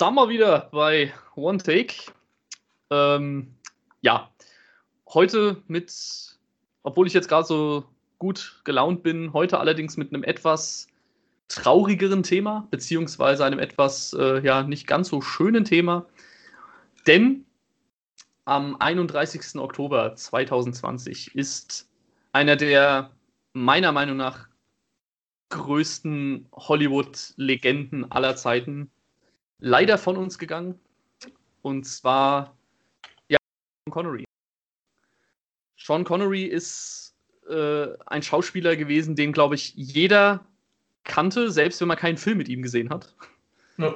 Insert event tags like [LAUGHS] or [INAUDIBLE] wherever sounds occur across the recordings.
Sind wir wieder bei One Take. Ähm, ja, heute mit, obwohl ich jetzt gerade so gut gelaunt bin, heute allerdings mit einem etwas traurigeren Thema, beziehungsweise einem etwas, äh, ja, nicht ganz so schönen Thema. Denn am 31. Oktober 2020 ist einer der meiner Meinung nach größten Hollywood-Legenden aller Zeiten leider von uns gegangen. Und zwar ja, Sean Connery. Sean Connery ist äh, ein Schauspieler gewesen, den, glaube ich, jeder kannte, selbst wenn man keinen Film mit ihm gesehen hat. Ja.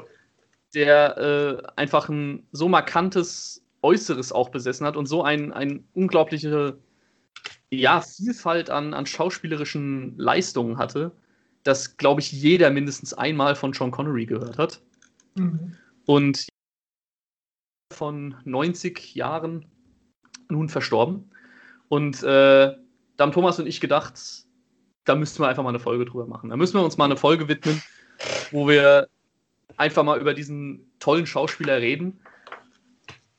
Der äh, einfach ein so markantes Äußeres auch besessen hat und so ein, ein unglaubliche ja, Vielfalt an, an schauspielerischen Leistungen hatte, dass, glaube ich, jeder mindestens einmal von Sean Connery gehört hat. Mhm. Und von 90 Jahren nun verstorben. Und äh, da haben Thomas und ich gedacht, da müssten wir einfach mal eine Folge drüber machen. Da müssen wir uns mal eine Folge widmen, wo wir einfach mal über diesen tollen Schauspieler reden.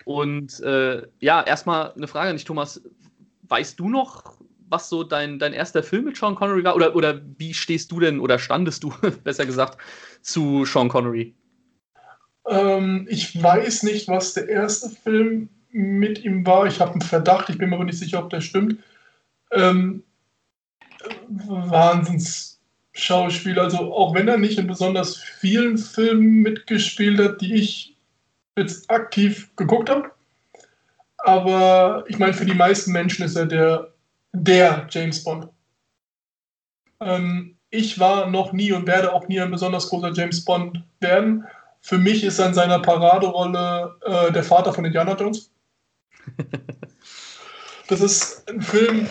Und äh, ja, erstmal eine Frage an dich, Thomas. Weißt du noch, was so dein, dein erster Film mit Sean Connery war? Oder, oder wie stehst du denn, oder standest du, [LAUGHS] besser gesagt, zu Sean Connery? Ähm, ich weiß nicht, was der erste Film mit ihm war. Ich habe einen Verdacht, ich bin mir aber nicht sicher, ob der stimmt. Ähm, Wahnsinns-Schauspieler. Also auch wenn er nicht in besonders vielen Filmen mitgespielt hat, die ich jetzt aktiv geguckt habe. Aber ich meine, für die meisten Menschen ist er der, der James Bond. Ähm, ich war noch nie und werde auch nie ein besonders großer James Bond werden. Für mich ist in seiner Paraderolle äh, der Vater von Indiana Jones. [LAUGHS] Das ist ein Film,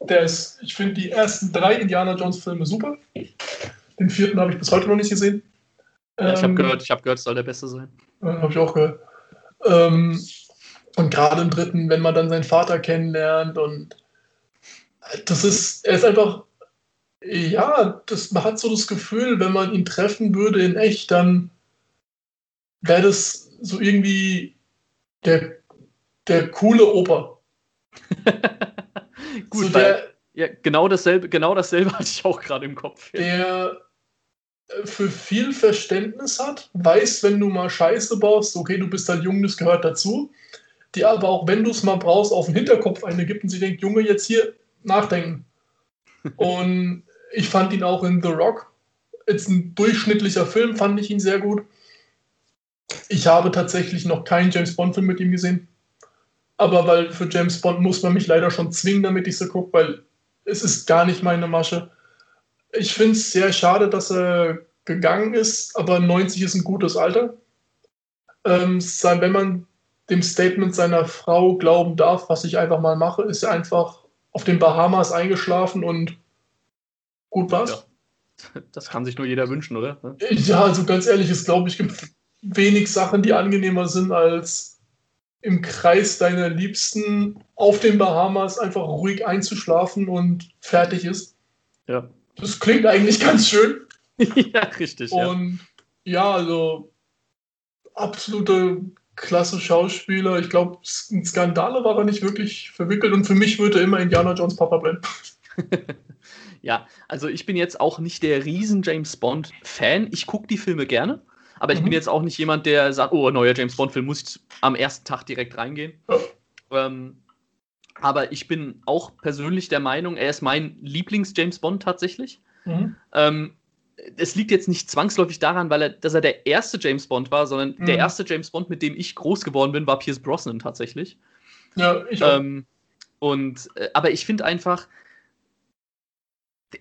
der ist, ich finde die ersten drei Indiana Jones Filme super. Den vierten habe ich bis heute noch nicht gesehen. Ja, ich habe ähm, gehört, ich habe gehört, es soll der beste sein. Habe ich auch gehört. Ähm, und gerade im dritten, wenn man dann seinen Vater kennenlernt und das ist, er ist einfach, ja, das, man hat so das Gefühl, wenn man ihn treffen würde in echt, dann wäre das so irgendwie der, der coole Opa. [LAUGHS] Gut, so der, ja, genau dasselbe, genau dasselbe [LAUGHS] hatte ich auch gerade im Kopf. Der äh, für viel Verständnis hat, weiß, wenn du mal Scheiße baust, okay, du bist halt jung, das gehört dazu. Die aber auch, wenn du es mal brauchst, auf den Hinterkopf eine gibt und sie denkt, Junge, jetzt hier nachdenken. [LAUGHS] und ich fand ihn auch in The Rock. Jetzt ein durchschnittlicher Film, fand ich ihn sehr gut. Ich habe tatsächlich noch keinen James Bond-Film mit ihm gesehen. Aber weil für James Bond muss man mich leider schon zwingen, damit ich so gucke, weil es ist gar nicht meine Masche. Ich finde es sehr schade, dass er gegangen ist, aber 90 ist ein gutes Alter. Ähm, wenn man dem Statement seiner Frau glauben darf, was ich einfach mal mache, ist er einfach auf den Bahamas eingeschlafen und gut war's. Ja. [LAUGHS] Das kann sich nur jeder wünschen, oder? Ja, also ganz ehrlich, es glaube ich, gibt wenig Sachen, die angenehmer sind, als im Kreis deiner Liebsten auf den Bahamas einfach ruhig einzuschlafen und fertig ist. Ja. Das klingt eigentlich ganz schön. [LAUGHS] ja, richtig. Und ja, ja also absolute klasse Schauspieler. Ich glaube, in Skandale war er nicht wirklich verwickelt und für mich würde immer Indiana Jones Papa bleiben. [LAUGHS] ja, also ich bin jetzt auch nicht der riesen James Bond Fan. Ich gucke die Filme gerne. Aber ich mhm. bin jetzt auch nicht jemand, der sagt, oh, neuer James Bond-Film, muss ich am ersten Tag direkt reingehen. Ähm, aber ich bin auch persönlich der Meinung, er ist mein Lieblings-James Bond tatsächlich. Mhm. Ähm, es liegt jetzt nicht zwangsläufig daran, weil er, dass er der erste James Bond war, sondern mhm. der erste James Bond, mit dem ich groß geworden bin, war Pierce Brosnan tatsächlich. Ja, ich auch. Ähm, und, äh, aber ich finde einfach,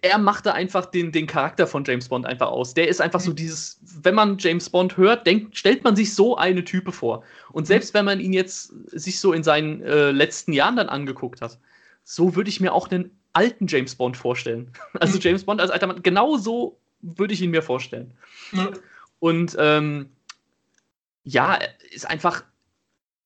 er machte einfach den, den Charakter von James Bond einfach aus. Der ist einfach so mhm. dieses, wenn man James Bond hört, denkt, stellt man sich so eine Type vor. Und mhm. selbst wenn man ihn jetzt sich so in seinen äh, letzten Jahren dann angeguckt hat, so würde ich mir auch einen alten James Bond vorstellen. [LAUGHS] Also. James Bond als alter Mann, genau so würde ich ihn mir vorstellen. Und ähm, ja, ist einfach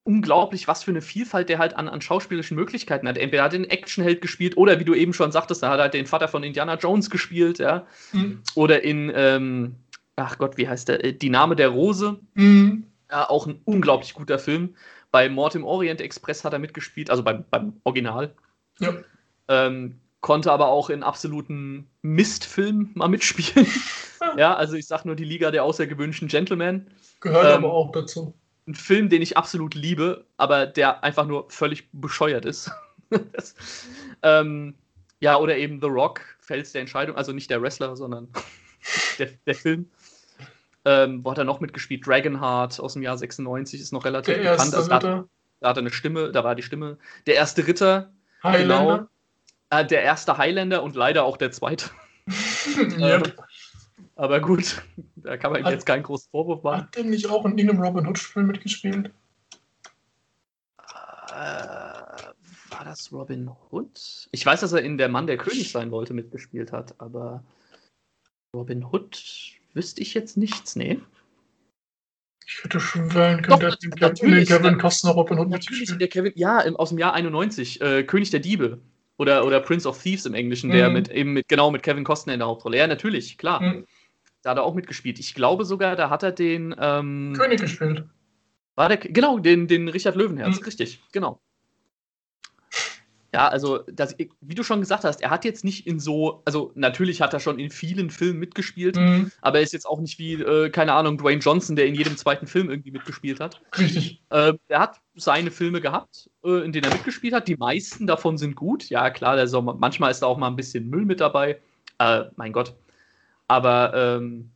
unglaublich, was für eine Vielfalt der halt an, an schauspielerischen Möglichkeiten hat. Entweder hat er den Actionheld gespielt oder wie du eben schon sagtest, da hat er halt den Vater von Indiana Jones gespielt, ja. Mhm. Oder in, ähm, ach Gott, wie heißt der? Äh, Die Name der Rose. Mhm. Ja, auch ein unglaublich guter Film. Bei Mord im Orient Express hat er mitgespielt, also beim, beim Original. Ja. Ähm, konnte aber auch in absoluten Mistfilmen mal mitspielen. [LAUGHS] ja, also ich sag nur die Liga der außergewöhnlichen Gentlemen. Gehört Ähm, aber auch dazu. Ein Film, den ich absolut liebe, aber der einfach nur völlig bescheuert ist. das, [LAUGHS] ähm, ja, oder eben The Rock, Fels der Entscheidung, also nicht der Wrestler, sondern [LAUGHS] der, der Film. Ähm, wo hat er noch mitgespielt? Dragonheart aus dem Jahr 96 ist noch relativ Der bekannt. erste Also, da, Ritter, da hat er eine Stimme, da war die Stimme. Der erste Ritter, Highlander. äh, der erste Highlander und leider auch der zweite. [LAUGHS] ja. Aber gut, [LAUGHS] da kann man ihm Hat- jetzt keinen großen Vorwurf machen. Hat der nicht auch in irgendeinem Robin Hood-Spiel mitgespielt? Äh, war das Robin Hood? Ich weiß, dass er in Der Mann, der König sein wollte, mitgespielt hat, aber Robin Hood wüsste ich jetzt nichts, nee. Ich hätte schwören Doch, können, der hat in den Kevin Costner Robin Hood Natürlich mitgespielt. der Kevin, ja, im, aus dem Jahr 91, äh, König der Diebe. Oder, oder Prince of Thieves im Englischen, der Mhm. mit eben mit, genau mit Kevin Costner in der Hauptrolle. Ja, natürlich, klar. Mhm. Da hat er auch mitgespielt. Ich glaube sogar, da hat er den. Ähm, König gespielt. War der, genau, den, den Richard Löwenherz, Mhm. richtig, genau. Ja, also, das, wie du schon gesagt hast, er hat jetzt nicht in so, also natürlich hat er schon in vielen Filmen mitgespielt, Mhm. aber er ist jetzt auch nicht wie, äh, keine Ahnung, Dwayne Johnson, der in jedem zweiten Film irgendwie mitgespielt hat. Richtig. Äh, er hat seine Filme gehabt, äh, in denen er mitgespielt hat. Die meisten davon sind gut. Ja, klar, der Sommer, manchmal ist da auch mal ein bisschen Müll mit dabei. Äh, mein Gott. Aber ähm,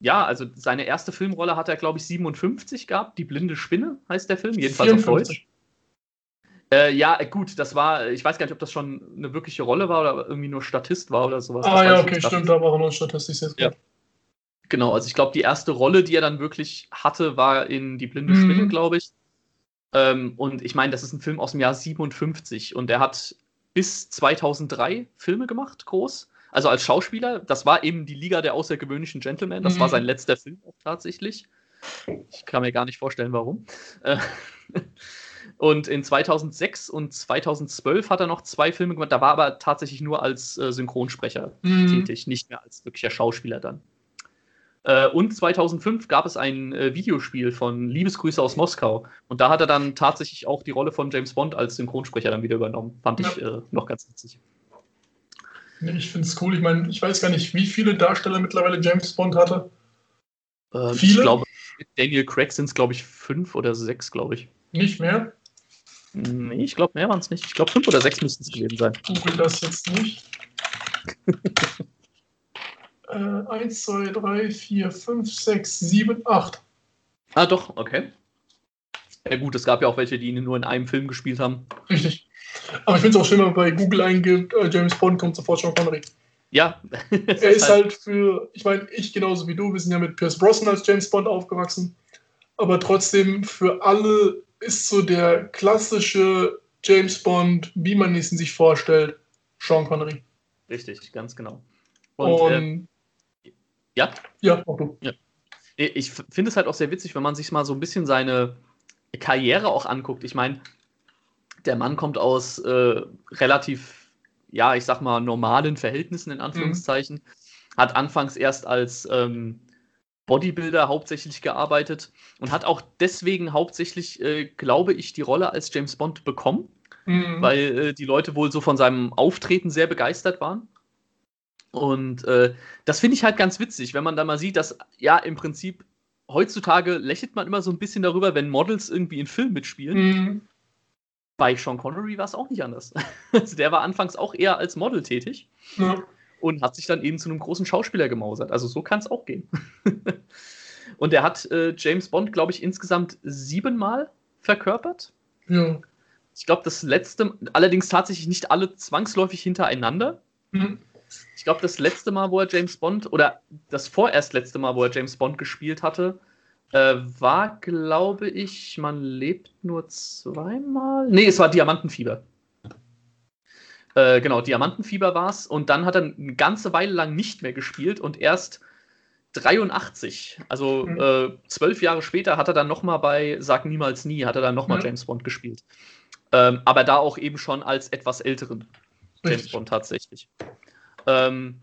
ja, also seine erste Filmrolle hat er, glaube ich, 57 gehabt. Die blinde Spinne heißt der Film, jedenfalls auf 54. Deutsch. Äh, ja, gut, das war, ich weiß gar nicht, ob das schon eine wirkliche Rolle war oder irgendwie nur Statist war oder sowas. Das Ah weiß ja, ich okay, stimmt, da war er noch statistisch jetzt. Ja. Genau, also ich glaube, die erste Rolle, die er dann wirklich hatte, war in Die blinde Mhm. Spinne, glaube ich. Ähm, und ich meine, das ist ein Film aus dem Jahr 57 und er hat bis 2003 Filme gemacht, groß. Also als Schauspieler, das war eben die Liga der außergewöhnlichen Gentlemen. Das Mhm. war sein letzter Film auch tatsächlich. Ich kann mir gar nicht vorstellen, warum. Äh, [LAUGHS] Und in 2006 und 2012 hat er noch zwei Filme gemacht. Da war aber tatsächlich nur als äh, Synchronsprecher Mhm. tätig, nicht mehr als wirklicher Schauspieler dann. Äh, und 2005 gab es ein Videospiel von Liebesgrüße aus Moskau. Und da hat er dann tatsächlich auch die Rolle von James Bond als Synchronsprecher dann wieder übernommen. Fand ich äh, noch ganz witzig. Ich finde es cool. Ich meine, ich weiß gar nicht, wie viele Darsteller mittlerweile James Bond hatte. Äh, Ich Viele? glaube, mit Daniel Craig sind es, glaube ich, fünf oder sechs, glaube ich. Nicht mehr. Nee, ich glaube, mehr waren es nicht. Ich glaube, fünf oder sechs müssten es gewesen sein. Google das jetzt nicht. [LAUGHS] äh, 1, 2, 3, 4, 5, 6, 7, 8. Ah, doch, okay. Ja, gut, es gab ja auch welche, die ihn nur in einem Film gespielt haben. Richtig. Aber ich finde es auch schön, wenn man bei Google eingibt, äh, James Bond kommt sofort Sean Connery. Ja, [LAUGHS] Er ist halt für, ich meine, ich genauso wie du, wir sind ja mit Pierce Brosnan als James Bond aufgewachsen. Aber trotzdem, für alle ist so der klassische James Bond, wie man es sich vorstellt, Sean Connery. richtig, ganz genau. Und, Und, äh, ja, ja, auch du. ich f- finde es halt auch sehr witzig, wenn man sich mal so ein bisschen seine Karriere auch anguckt. Ich meine, der Mann kommt aus äh, relativ, ja, ich sag mal, normalen Verhältnissen in Anführungszeichen. Hat anfangs erst als ähm, Bodybuilder hauptsächlich gearbeitet und hat auch deswegen hauptsächlich, äh, glaube ich, die Rolle als James Bond bekommen, Mhm. weil äh, die Leute wohl so von seinem Auftreten sehr begeistert waren. Und äh, das finde ich halt ganz witzig, wenn man da mal sieht, dass ja im Prinzip heutzutage lächelt man immer so ein bisschen darüber, wenn Models irgendwie in Filmen mitspielen. Mhm. Bei Sean Connery war es auch nicht anders. [LAUGHS] also der war anfangs auch eher als Model tätig Ja. und hat sich dann eben zu einem großen Schauspieler gemausert. Also so kann es auch gehen. [LAUGHS] und er hat äh, James Bond, glaube ich, insgesamt siebenmal verkörpert. ja. Ich glaube, das letzte, allerdings tatsächlich nicht alle zwangsläufig hintereinander. Mhm. Ich glaube, das letzte Mal, wo er James Bond, oder das vorerst letzte Mal, wo er James Bond gespielt hatte, äh, war, glaube ich, man lebt nur zweimal. Nee, es war Diamantenfieber. Äh, genau, Diamantenfieber war es. Und dann hat er eine ganze Weile lang nicht mehr gespielt und erst 83, also Mhm. äh, zwölf Jahre später, hat er dann nochmal bei Sag niemals nie, hat er dann nochmal Ja. James Bond gespielt. Ähm, aber da auch eben schon als etwas älteren James Richtig. Bond tatsächlich. Ähm,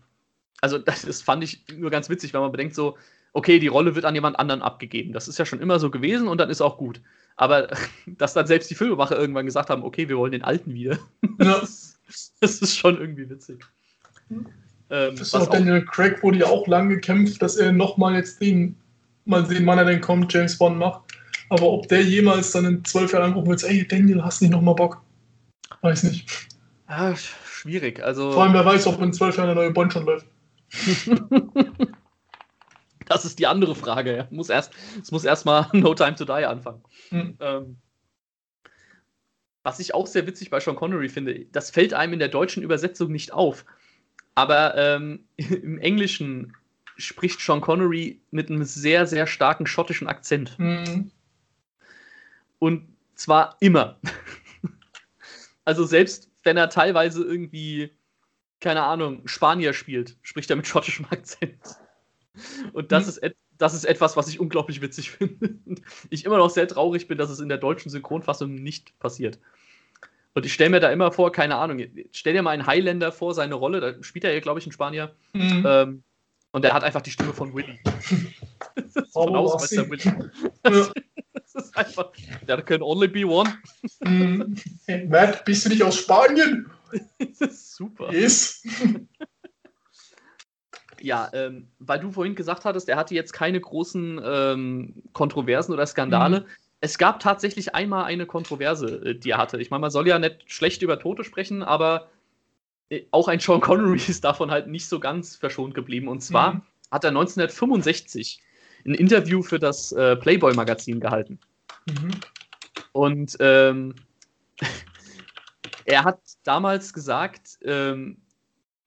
also [LAUGHS] das, das fand ich nur ganz witzig, wenn man bedenkt, so okay, die Rolle wird an jemand anderen abgegeben. Das ist ja schon immer so gewesen und dann ist auch gut. Aber [LAUGHS] dass dann selbst die Filmemacher irgendwann gesagt haben, okay, wir wollen den Alten wieder. Ja. Das, [LAUGHS] ist, das, ist, schon irgendwie witzig. Ähm, das ist auch Daniel Craig wurde ja auch lange gekämpft, dass er nochmal jetzt den, mal sehen, wann er denn kommt, James Bond macht. Aber ob der jemals dann in zwölf Jahren anrufen wird, ey Daniel, hast nicht nochmal Bock? Weiß nicht. Ja, schwierig. Also Vor allem, wer weiß, ob in zwölf Jahren der neue Bond schon läuft. [LAUGHS] das ist die andere Frage. Ja. Muss erst, es muss erstmal [LAUGHS] No Time to Die anfangen. Mhm. Ähm, was ich auch sehr witzig bei Sean Connery finde, das fällt einem in der deutschen Übersetzung nicht auf. Aber ähm, [LAUGHS] im Englischen spricht Sean Connery mit einem sehr, sehr starken schottischen Akzent. Mhm. Und zwar immer. [LAUGHS] also selbst wenn er teilweise irgendwie, keine Ahnung, Spanier spielt, spricht er mit schottischem Akzent. Und das, mhm. ist, das ist etwas, was ich unglaublich witzig [LAUGHS] finde. ich immer noch sehr traurig bin, dass es in der deutschen Synchronfassung nicht passiert. Und ich stelle mir da immer vor, keine Ahnung, stell dir mal einen Highlander vor, seine Rolle, da spielt er ja, glaube ich, ein Spanier. Mhm. Ähm, und er hat einfach die Stimme von Willy. [LAUGHS] das ist von oh, Willy. Ja. Das ist einfach, there can only be one. Mm, Matt, bist du nicht aus Spanien? [LAUGHS] das ist super. Ist. Ja, ähm, weil du vorhin gesagt hattest, er hatte jetzt keine großen ähm, Kontroversen oder Skandale. Mhm. Es gab tatsächlich einmal eine Kontroverse, äh, die er hatte. Ich meine, man soll ja nicht schlecht über Tote sprechen, aber äh, auch ein Sean Connery [LAUGHS] ist davon halt nicht so ganz verschont geblieben. Und zwar mhm. hat er 1965 ein Interview für das äh, Playboy-Magazin gehalten. Mhm. Und ähm, [LAUGHS] er hat damals gesagt, ähm,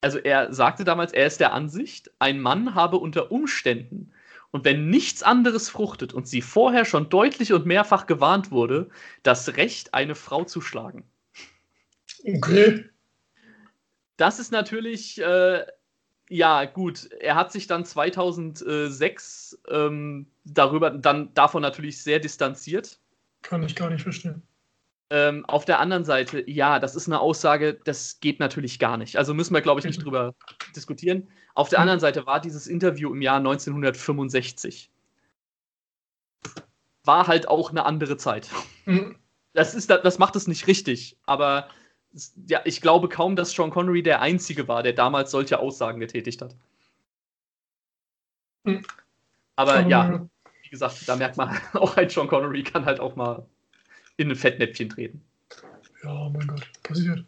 also er sagte damals, er ist der Ansicht, ein Mann habe unter Umständen und wenn nichts anderes fruchtet und sie vorher schon deutlich und mehrfach gewarnt wurde, das Recht, eine Frau zu schlagen. Okay. Das ist natürlich, äh, ja, gut. Er hat sich dann 2006 ähm, darüber, dann davon natürlich sehr distanziert. Kann ich gar nicht verstehen. Ähm, auf der anderen Seite, ja, das ist eine Aussage, das geht natürlich gar nicht. Also müssen wir, glaube ich, nicht drüber diskutieren. Auf der anderen Seite war dieses Interview im Jahr 1965. War halt auch eine andere Zeit. Mhm. Das, ist, das macht es nicht richtig, aber ja, ich glaube kaum, dass Sean Connery der Einzige war, der damals solche Aussagen getätigt hat. Mhm. Aber ja, wie gesagt, da merkt man [LAUGHS] auch ein Sean Connery kann halt auch mal in ein Fettnäpfchen treten. Ja, mein Gott, passiert.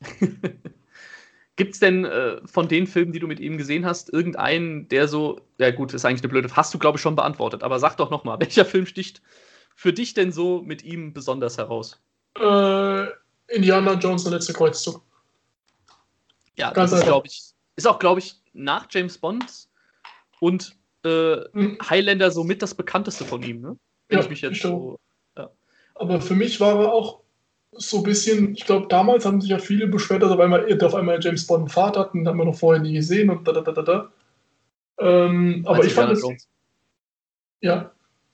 [LAUGHS] Gibt es denn äh, von den Filmen, die du mit ihm gesehen hast, irgendeinen, der so, ja gut, ist eigentlich eine blöde, hast du glaube ich schon beantwortet, aber sag doch nochmal, [LAUGHS] welcher Film sticht für dich denn so mit ihm besonders heraus? Äh, Indiana Jones, der letzte Kreuzzug. Ja, Ganz das ist, glaube ich, ist auch, glaube ich, nach James Bond und äh, mhm. Highlander somit das bekannteste von ihm, ne? Wenn ja, ich mich jetzt so aber für mich war er auch so ein bisschen, ich glaube, damals haben sich ja viele beschwert, dass auf einmal, auf einmal James Bond einen Vater hat, den haben wir noch vorher nie gesehen und da, da, da, da, da. Ähm, aber ich fand es. Ja.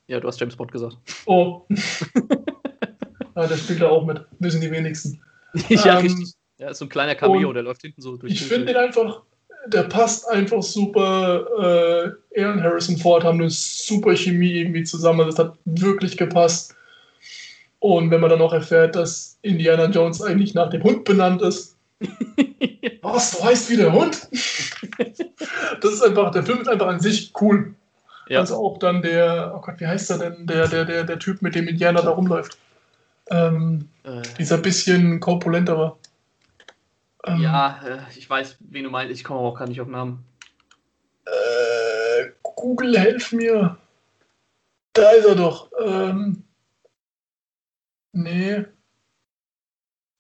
Ja, du hast James Bond gesagt. Oh. [LAUGHS] ja, der spielt da auch mit. Wissen die wenigsten. [LAUGHS] ja, ähm, richtig. Ja, ist so ein kleiner Cameo, der läuft hinten so durch. Ich finde den einfach, der passt einfach super. Äh, er und Harrison Ford haben eine super Chemie irgendwie zusammen. Das hat wirklich gepasst. Und wenn man dann noch erfährt, dass Indiana Jones eigentlich nach dem Hund benannt ist. [LAUGHS] Was, du heißt wie der Hund? das ist einfach, der Film ist einfach an sich cool. Ja. Also auch dann der, oh Gott, wie heißt er denn, der, der, der, der Typ, mit dem Indiana da rumläuft. Ähm, äh. Dieser bisschen korpulentere. Ähm, ja, äh, ich weiß, wen du meinst, ich komme auch gar nicht auf Namen. Äh, Google, helf mir. Da ist er doch. Ähm, Nee.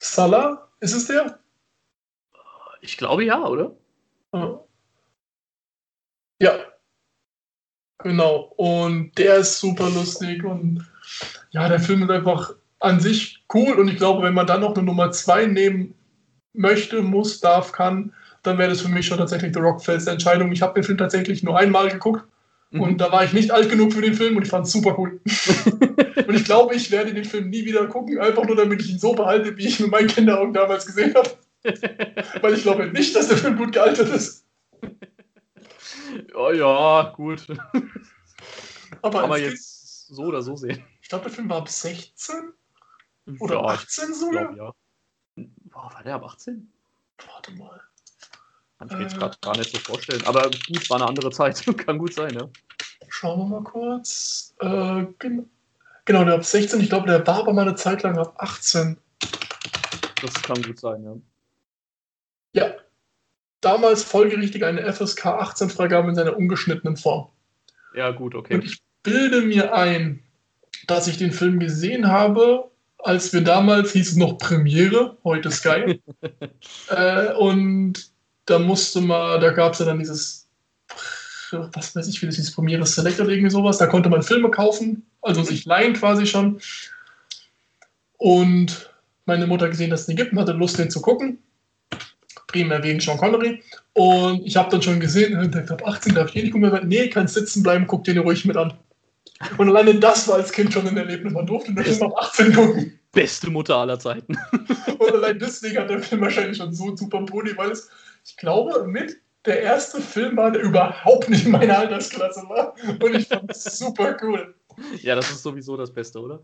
Salah? Ist es der? Ich glaube ja, oder? Ja. Genau. Und der ist super lustig und ja, der Film ist einfach an sich cool und ich glaube, wenn man dann noch eine Nummer 2 nehmen möchte, muss, darf, kann, dann wäre das für mich schon tatsächlich The Rockfelds Entscheidung. Ich habe den Film tatsächlich nur einmal geguckt Mhm. Und da war ich nicht alt genug für den Film und ich fand es super cool. [LAUGHS] und ich glaube, ich werde den Film nie wieder gucken, einfach nur damit ich ihn so behalte, wie ich mit meinen Kinderaugen damals gesehen habe. [LAUGHS] Weil ich glaube nicht, dass der Film gut gealtert ist. oh, ja, gut. Aber, Kann man jetzt so oder so sehen. ich glaube, der Film war ab 16 oder ja, 18 ich sogar. glaub, ja. Boah, war der ab 18? Warte mal. Kann ich mir jetzt Äh. gerade gar nicht so vorstellen. Aber gut, war eine andere [LAUGHS] Zeit. [LAUGHS] Kann gut sein, ja. Schauen wir mal kurz. Äh, gen genau, der ab 16. Ich glaube, der war aber mal eine Zeit lang ab 18. Das kann gut sein, ja. Ja. Damals folgerichtig eine FSK 18 Freigabe in seiner ungeschnittenen Form. Ja, gut, okay. Und ich bilde mir ein, dass ich den Film gesehen habe, als wir damals, hieß es noch Premiere, heute Sky. [LAUGHS] äh, und da musste man, da gab es ja dann dieses, was weiß ich, wie das hieß, Premiere Select oder irgendwie sowas. Da konnte man Filme kaufen, also sich leihen quasi schon. Und meine Mutter gesehen, dass es den gibt und hatte Lust, den zu gucken. Primär wegen Sean Connery. Und ich habe dann schon gesehen, der ab 18 darf ich eh nicht gucken. mehr. Nee, kann sitzen bleiben, guck den ruhig mit an. Und alleine das war als Kind schon ein Erlebnis. Man durfte den Film ab 18 gucken. Beste Mutter aller Zeiten. Und allein deswegen hat der Film wahrscheinlich schon so einen super Boni, weil es, ich glaube, mit der erste Film war, der überhaupt nicht in meiner Altersklasse war. Und ich fand es super cool. ja, das ist sowieso das Beste, oder?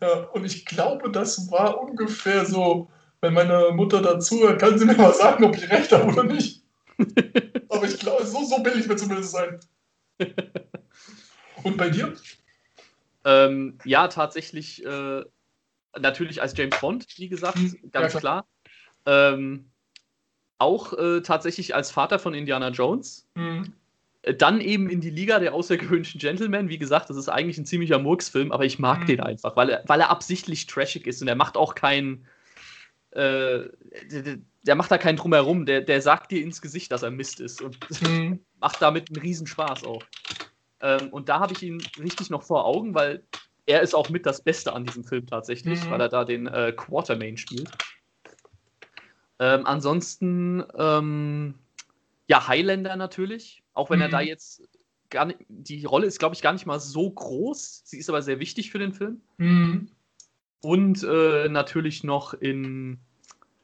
Ja, und ich glaube, das war ungefähr so, wenn meine Mutter dazu hört, kann sie mir mal sagen, ob ich recht habe oder nicht. [LAUGHS] Aber ich glaube, so, so billig wird zumindest sein. Und bei dir? Ähm, ja, tatsächlich, äh, natürlich als James Bond, wie gesagt, Hm, ganz ja, klar. Ähm, auch äh, tatsächlich als Vater von Indiana Jones. Hm. Äh, Dann eben in die Liga der außergewöhnlichen Gentlemen. Wie gesagt, das ist eigentlich ein ziemlicher Murksfilm, aber ich mag Mhm. den einfach, weil er, weil er absichtlich trashig ist und er macht auch keinen. Äh, der, macht da keinen Drumherum. Der, der sagt dir ins Gesicht, dass er Mist ist und [LAUGHS] Hm. macht damit einen Riesenspaß auch. Ähm, und da habe ich ihn richtig noch vor Augen, weil er ist auch mit das Beste an diesem Film tatsächlich, Mhm. weil er da den äh, Quartermain spielt. Ähm, ansonsten, ähm, ja, Highlander natürlich, auch wenn er Mhm. da jetzt gar nicht, die Rolle ist, glaube ich, gar nicht mal so groß. Sie ist aber sehr wichtig für den Film. Hm. Und äh, natürlich noch in,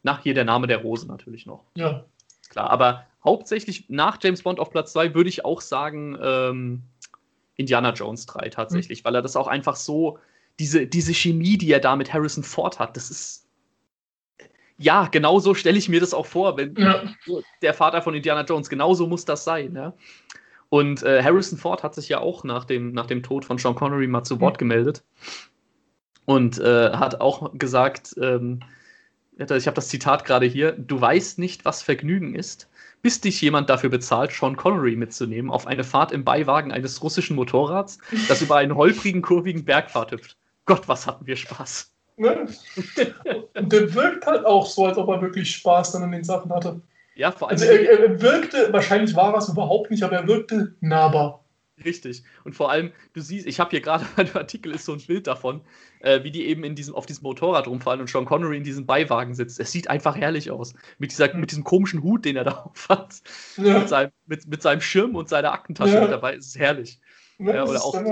nach hier der Name der Rose natürlich noch Ja. klar. Aber hauptsächlich nach James Bond auf Platz 2 würde ich auch sagen ähm, Indiana Jones 3 tatsächlich, weil er das auch einfach so, diese, diese Chemie, die er da mit Harrison Ford hat, das ist. Ja, genau so stelle ich mir das auch vor, wenn Ja. der Vater von Indiana Jones, genauso muss das sein. Ja? Und äh, Harrison Ford hat sich ja auch nach dem, nach dem Tod von Sean Connery mal zu Wort gemeldet und äh, hat auch gesagt, ähm, ich habe das Zitat gerade hier, du weißt nicht, was Vergnügen ist, bis dich jemand dafür bezahlt, Sean Connery mitzunehmen auf eine Fahrt im Beiwagen eines russischen Motorrads, das über einen holprigen, kurvigen Bergpfad hüpft. Gott, was hatten wir Spaß. Ne? Und der wirkt halt auch so, als ob er wirklich Spaß dann an den Sachen hatte. Ja, vor allem Also er, er wirkte, wahrscheinlich war er es überhaupt nicht, aber er wirkte nahbar. Richtig. Und vor allem, du siehst, ich habe hier gerade [LAUGHS] bei dem Artikel ist so ein Bild davon, äh, wie die eben in diesem, auf diesem Motorrad rumfallen und Sean Connery in diesem Beiwagen sitzt. Es sieht einfach herrlich aus. Mit, dieser, Mhm. mit diesem komischen Hut, den er da [LAUGHS] auf hat. Ja, Mit, seinem, mit, mit seinem Schirm und seiner Aktentasche Ja. dabei. Es ist herrlich. ja, oder ist auch-.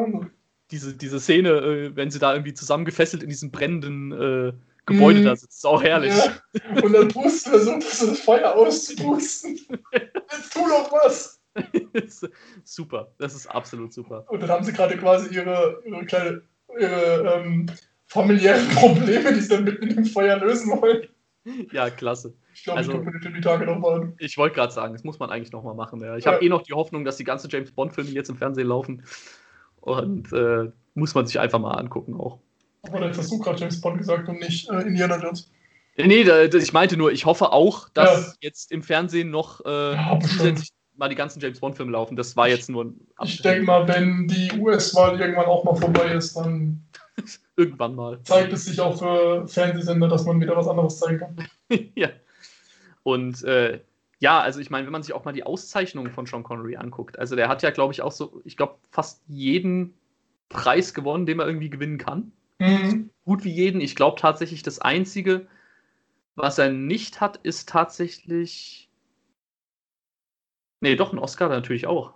Diese, diese Szene, äh, wenn sie da irgendwie zusammengefesselt in diesem brennenden äh, Gebäude Mhm. da sitzt, ist auch herrlich. Ja. Und dann pustet er so, das Feuer auszupusten. Jetzt tu doch was! [LAUGHS] super. Das ist absolut super. Und dann haben sie gerade quasi ihre, ihre kleine, ihre ähm, familiären Probleme, die sie dann mitten in dem Feuer lösen wollen. Ja, klasse. Ich glaube, Also- ich gucke mir die Tage noch mal an. Ich wollte gerade sagen, das muss man eigentlich nochmal machen. Ja. Ich Ja. habe eh noch die Hoffnung, dass die ganzen James Bond-Filme jetzt im Fernsehen laufen. Und äh, muss man sich einfach mal angucken auch. Aber jetzt hast du gerade James Bond gesagt und nicht äh, Indiana Jones. Äh, Nee, da, ich meinte nur, ich hoffe auch, dass Ja. jetzt im Fernsehen noch äh, Ja, zusätzlich mal die ganzen James Bond-Filme laufen. Das war jetzt nur ein Ich denke mal, wenn die US-Wahl irgendwann auch mal vorbei ist, dann [LAUGHS] Irgendwann mal. zeigt es sich auch für Fernsehsender, dass man wieder was anderes zeigen kann. [LAUGHS] ja. Und äh, ja, also ich meine, wenn man sich auch mal die Auszeichnungen von Sean Connery anguckt, also der hat ja, glaube ich, auch so, ich glaube, fast jeden Preis gewonnen, den man irgendwie gewinnen kann. Mhm. Gut wie jeden. Ich glaube tatsächlich, das Einzige, was er nicht hat, ist tatsächlich. Nee, doch, ein Oscar natürlich auch.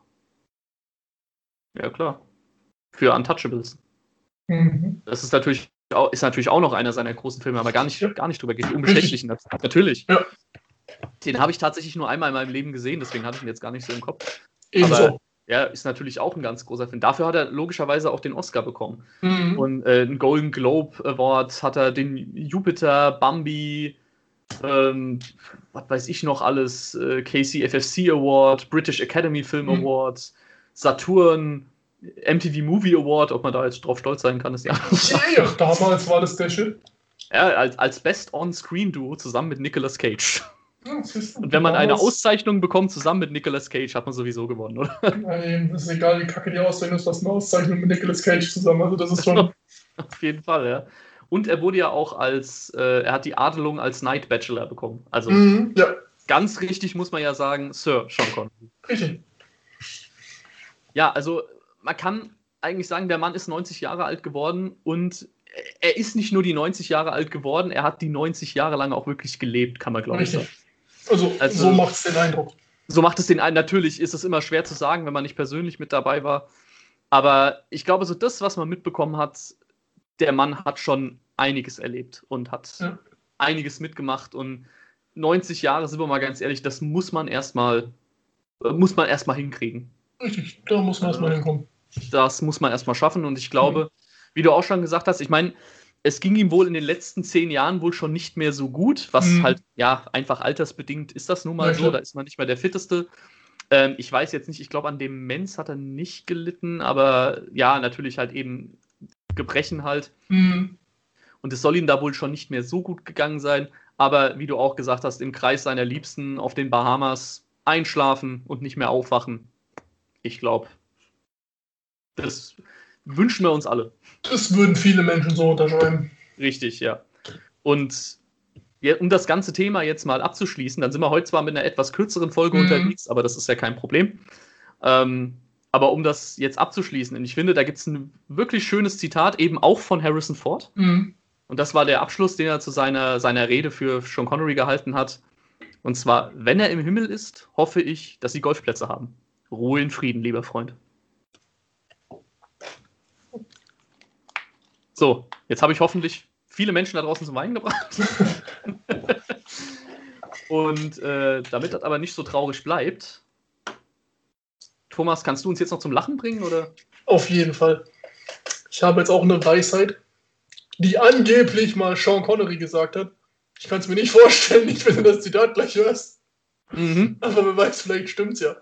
Ja, klar. Für Untouchables. Mhm. Das ist natürlich auch, ist natürlich auch noch einer seiner großen Filme, aber gar nicht, Ja. gar nicht drüber geht. Unbestechlichen, natürlich. Ja. Den habe ich tatsächlich nur einmal in meinem Leben gesehen, deswegen hatte ich ihn jetzt gar nicht so im Kopf. Ebenso. Er ist natürlich auch ein ganz großer Fan. Dafür hat er logischerweise auch den Oscar bekommen. Mhm. Und äh, einen Golden Globe Award hat er den Jupiter, Bambi, ähm, was weiß ich noch alles, äh, KCFFC Award, British Academy Film mhm. Award, Saturn, MTV Movie Award, ob man da jetzt drauf stolz sein kann, ist ja. Ja, damals war das der Shit. Ja, als, als Best On-Screen-Duo zusammen mit Nicolas Cage. Und wenn man eine Auszeichnung bekommt zusammen mit Nicolas Cage, hat man sowieso gewonnen, oder? Nein, ist egal, wie kacke die Auszeichnung ist, das eine Auszeichnung mit Nicolas Cage zusammen. Also das ist schon. [LAUGHS] Auf jeden Fall, ja. Und er wurde ja auch als, äh, er hat die Adelung als Knight Bachelor bekommen. Also mhm, ja. ganz richtig muss man ja sagen, Sir Sean Connery. Richtig. Ja, also man kann eigentlich sagen, der Mann ist 90 Jahre alt geworden und er ist nicht nur die 90 Jahre alt geworden, er hat die 90 Jahre lang auch wirklich gelebt, kann man glaube ich sagen. Also, also so macht es den Eindruck. So macht es den Eindruck. Natürlich ist es immer schwer zu sagen, wenn man nicht persönlich mit dabei war. Aber ich glaube, so das, was man mitbekommen hat, der Mann hat schon einiges erlebt und hat ja. einiges mitgemacht. Und 90 Jahre, sind wir mal ganz ehrlich, das muss man erstmal muss man erstmal hinkriegen. Richtig, da muss man erstmal hinkommen. Das muss man erstmal schaffen. Und ich glaube, mhm. wie du auch schon gesagt hast, ich meine, es ging ihm wohl in den letzten zehn Jahren wohl schon nicht mehr so gut, was mhm. halt, ja, einfach altersbedingt ist das nun mal so, da ist man nicht mehr der Fitteste. Ähm, ich weiß jetzt nicht, ich glaube, an Demenz hat er nicht gelitten, aber ja, natürlich halt eben Gebrechen halt. Mhm. Und es soll ihm da wohl schon nicht mehr so gut gegangen sein. Aber wie du auch gesagt hast, im Kreis seiner Liebsten auf den Bahamas einschlafen und nicht mehr aufwachen. Ich glaube, das wünschen wir uns alle. Das würden viele Menschen so unterschreiben. Richtig, ja. Und ja, um das ganze Thema jetzt mal abzuschließen, dann sind wir heute zwar mit einer etwas kürzeren Folge mhm. unterwegs, aber das ist ja kein Problem. Ähm, aber um das jetzt abzuschließen, und ich finde, da gibt es ein wirklich schönes Zitat, eben auch von Harrison Ford. Mhm. Und das war der Abschluss, den er zu seiner, seiner Rede für Sean Connery gehalten hat. Und zwar, wenn er im Himmel ist, hoffe ich, dass sie Golfplätze haben. Ruhe in Frieden, lieber Freund. So, jetzt habe ich hoffentlich viele Menschen da draußen zum Weinen gebracht. [LAUGHS] Und äh, damit das aber nicht so traurig bleibt, Thomas, kannst du uns jetzt noch zum Lachen bringen? Oder? Auf jeden Fall. Ich habe jetzt auch eine Weisheit, die angeblich mal Sean Connery gesagt hat. Ich kann es mir nicht vorstellen, nicht wenn du das Zitat gleich hörst. Mhm. Aber wer weiß, vielleicht stimmt's ja.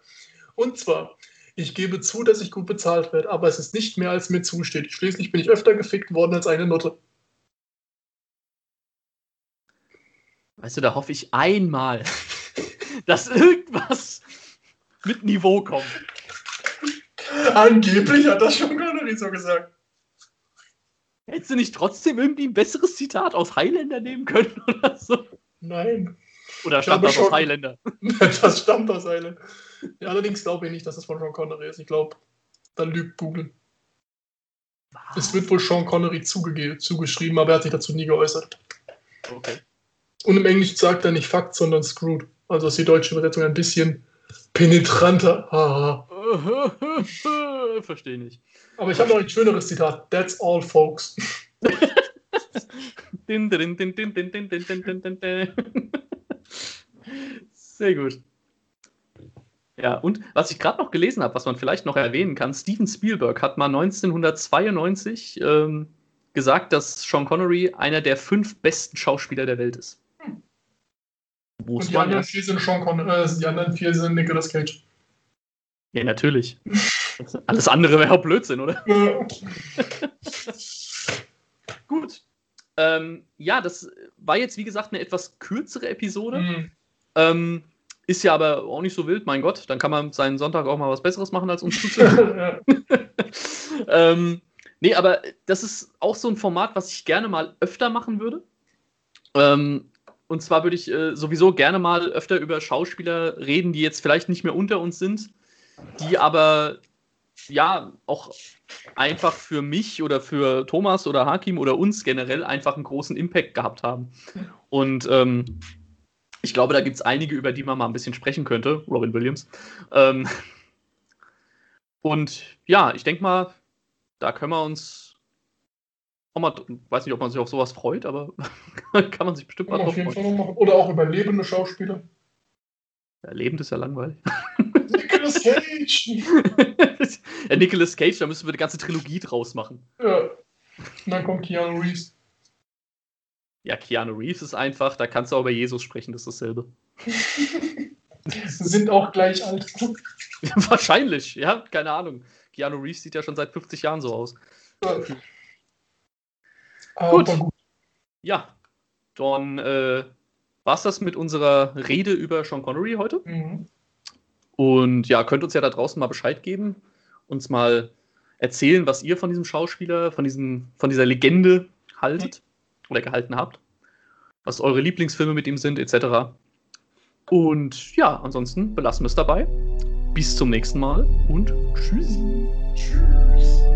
Und zwar, ich gebe zu, dass ich gut bezahlt werde, aber es ist nicht mehr, als mir zusteht. Schließlich bin ich öfter gefickt worden als eine Nutte. Weißt du, da hoffe ich einmal, [LAUGHS] dass irgendwas mit Niveau kommt. Angeblich hat das schon Connery so gesagt. Hättest du nicht trotzdem irgendwie ein besseres Zitat aus Highlander nehmen können oder so? Nein. Oder stammt das aus Highlander? [LAUGHS] das stammt aus Highlander. Ja, allerdings glaube ich nicht, dass das von Sean Connery ist. Ich glaube, dann lügt Google. Es wird wohl Sean Connery zugeschrieben, aber er hat sich dazu nie geäußert. Okay. Und im Englisch sagt er nicht Fakt, sondern Screwed. Also ist die deutsche Übersetzung ein bisschen penetranter. Haha. [LAUGHS] Verstehe nicht. Aber ich habe noch ein schöneres Zitat. That's all, folks. Sehr gut. Ja, und was ich gerade noch gelesen habe, was man vielleicht noch erwähnen kann, Steven Spielberg hat mal 1992 ähm, gesagt, dass Sean Connery einer der fünf besten Schauspieler der Welt ist. Hm. Und die anderen, vier sind Sean Connery, äh, die anderen vier sind Nicolas Cage. Ja, natürlich. [LAUGHS] Alles andere wäre auch Blödsinn, oder? Ja. [LAUGHS] Gut. Ähm, ja, das war jetzt, wie gesagt, eine etwas kürzere Episode. Mhm. Ähm, ist ja aber auch nicht so wild, mein Gott. Dann kann man seinen Sonntag auch mal was Besseres machen, als uns [LAUGHS] zuzuhören. [LAUGHS] ähm, nee, aber das ist auch so ein Format, was ich gerne mal öfter machen würde. Ähm, und zwar würde ich äh, sowieso gerne mal öfter über Schauspieler reden, die jetzt vielleicht nicht mehr unter uns sind, die aber ja auch einfach für mich oder für Thomas oder Hakim oder uns generell einfach einen großen Impact gehabt haben. Und ähm, ich glaube, da gibt es einige, über die man mal ein bisschen sprechen könnte. Robin Williams. Ähm und ja, ich denke mal, da können wir uns auch mal, weiß nicht, ob man sich auf sowas freut, aber [LAUGHS] kann man sich bestimmt mal drauf freuen. Oder auch über lebende Schauspieler. Ja, lebend ist ja langweilig. Nicolas Cage! [LAUGHS] ja, Nicolas Cage, da müssen wir eine ganze Trilogie draus machen. Ja. Und dann kommt Keanu Reeves. Ja, Keanu Reeves ist einfach, da kannst du auch über Jesus sprechen, das ist dasselbe. [LAUGHS] Sind auch gleich alt. [LAUGHS] Wahrscheinlich, ja, keine Ahnung. Keanu Reeves sieht ja schon seit 50 Jahren so aus. Ja. Gut. Gut. Ja, dann äh, war es das mit unserer Rede über Sean Connery heute. Mhm. Und ja, könnt uns ja da draußen mal Bescheid geben, uns mal erzählen, was ihr von diesem Schauspieler, von, diesem, von dieser Legende haltet oder gehalten habt. Was eure Lieblingsfilme mit ihm sind, etc. Und ja, ansonsten belassen wir es dabei. Bis zum nächsten Mal und tschüssi. Tschüss.